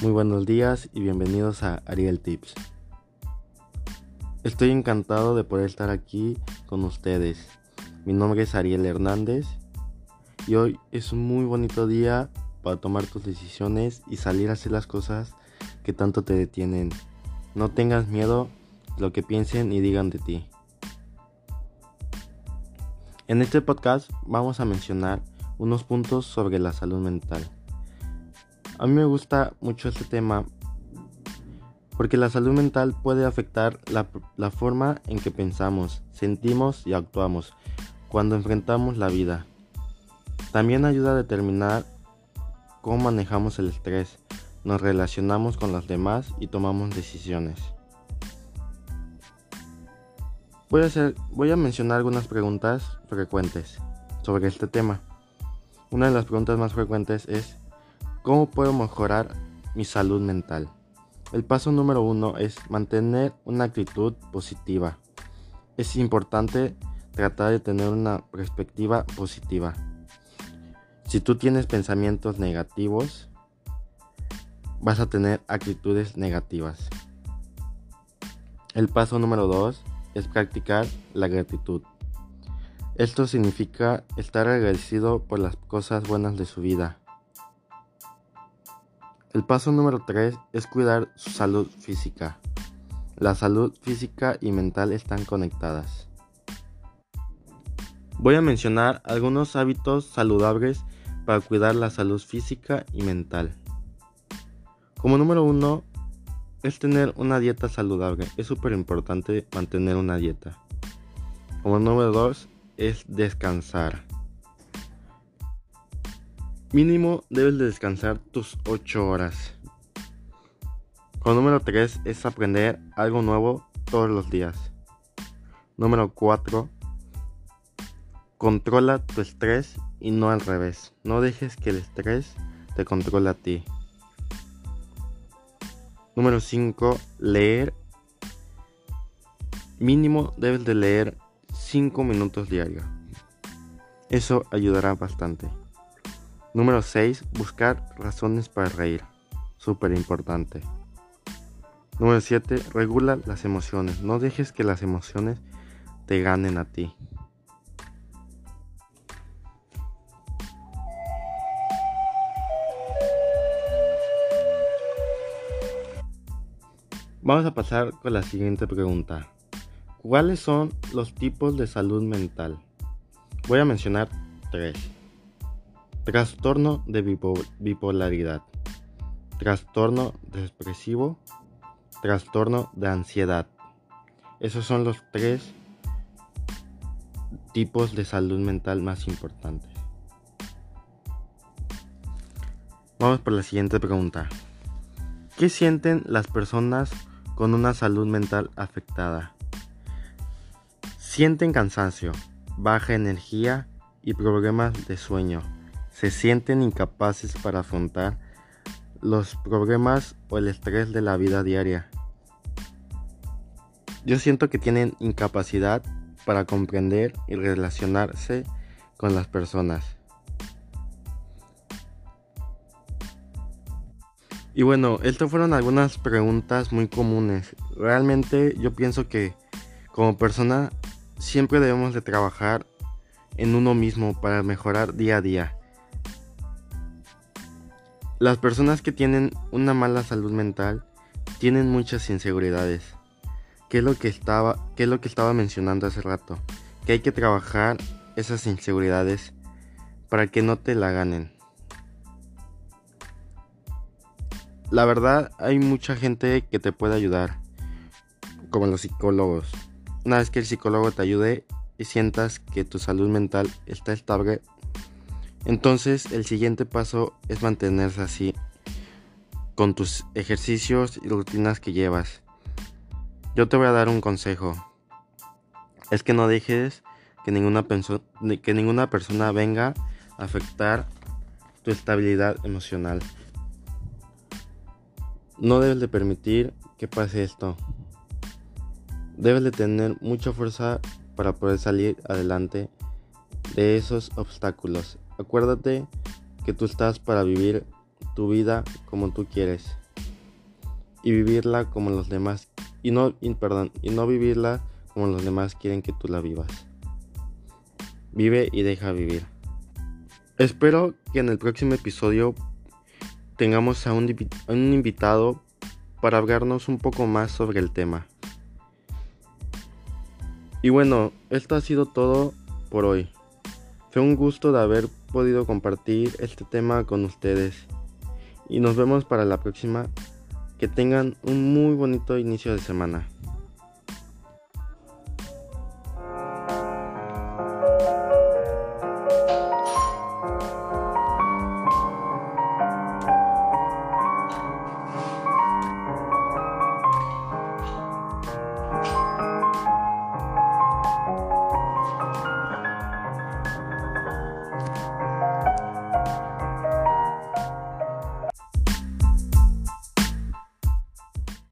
Muy buenos días y bienvenidos a Ariel Tips. Estoy encantado de poder estar aquí con ustedes. Mi nombre es Ariel Hernández y hoy es un muy bonito día para tomar tus decisiones y salir a hacer las cosas que tanto te detienen. No tengas miedo de lo que piensen y digan de ti. En este podcast vamos a mencionar unos puntos sobre la salud mental. A mí me gusta mucho este tema porque la salud mental puede afectar la, forma en que pensamos, sentimos y actuamos cuando enfrentamos la vida. También ayuda a determinar cómo manejamos el estrés, nos relacionamos con los demás y tomamos decisiones. Voy a, hacer, voy a mencionar algunas preguntas frecuentes sobre este tema. Una de las preguntas más frecuentes es ¿Cómo puedo mejorar mi salud mental? El paso número uno es mantener una actitud positiva. Es importante tratar de tener una perspectiva positiva. Si tú tienes pensamientos negativos, vas a tener actitudes negativas. El paso número dos es practicar la gratitud. Esto significa estar agradecido por las cosas buenas de su vida el paso número 3 es cuidar su salud física. La salud física y mental están conectadas. Voy a mencionar algunos hábitos saludables para cuidar la salud física y mental. Como número 1 es tener una dieta saludable. Es súper importante mantener una dieta. Como número 2 es descansar. Mínimo debes de descansar tus 8 horas. Con número 3 es aprender algo nuevo todos los días. Número 4. Controla tu estrés y no al revés. No dejes que el estrés te controle a ti. Número 5. Leer. Mínimo debes de leer 5 minutos diarios. Eso ayudará bastante. Número 6. Buscar razones para reír. Súper importante. Número 7. Regula las emociones. No dejes que las emociones te ganen a ti. Vamos a pasar con la siguiente pregunta. ¿Cuáles son los tipos de salud mental? Voy a mencionar tres. Trastorno de bipolaridad. Trastorno depresivo. Trastorno de ansiedad. Esos son los tres tipos de salud mental más importantes. Vamos por la siguiente pregunta. ¿Qué sienten las personas con una salud mental afectada? Sienten cansancio, baja energía y problemas de sueño se sienten incapaces para afrontar los problemas o el estrés de la vida diaria. Yo siento que tienen incapacidad para comprender y relacionarse con las personas. Y bueno, estas fueron algunas preguntas muy comunes. Realmente yo pienso que como persona siempre debemos de trabajar en uno mismo para mejorar día a día. Las personas que tienen una mala salud mental tienen muchas inseguridades. ¿Qué es lo que estaba, es lo que estaba mencionando hace rato? Que hay que trabajar esas inseguridades para que no te la ganen. La verdad, hay mucha gente que te puede ayudar, como los psicólogos. Una vez que el psicólogo te ayude y sientas que tu salud mental está estable, entonces el siguiente paso es mantenerse así con tus ejercicios y rutinas que llevas. Yo te voy a dar un consejo. Es que no dejes que ninguna, que ninguna persona venga a afectar tu estabilidad emocional. No debes de permitir que pase esto. Debes de tener mucha fuerza para poder salir adelante de esos obstáculos. Acuérdate que tú estás para vivir tu vida como tú quieres. y vivirla como los demás y no perdón, y no vivirla como los demás quieren que tú la vivas. Vive y deja vivir. Espero que en el próximo episodio tengamos a un, a un invitado para hablarnos un poco más sobre el tema. Y bueno, esto ha sido todo por hoy. Fue un gusto de haber podido compartir este tema con ustedes. Y nos vemos para la próxima. Que tengan un muy bonito inicio de semana.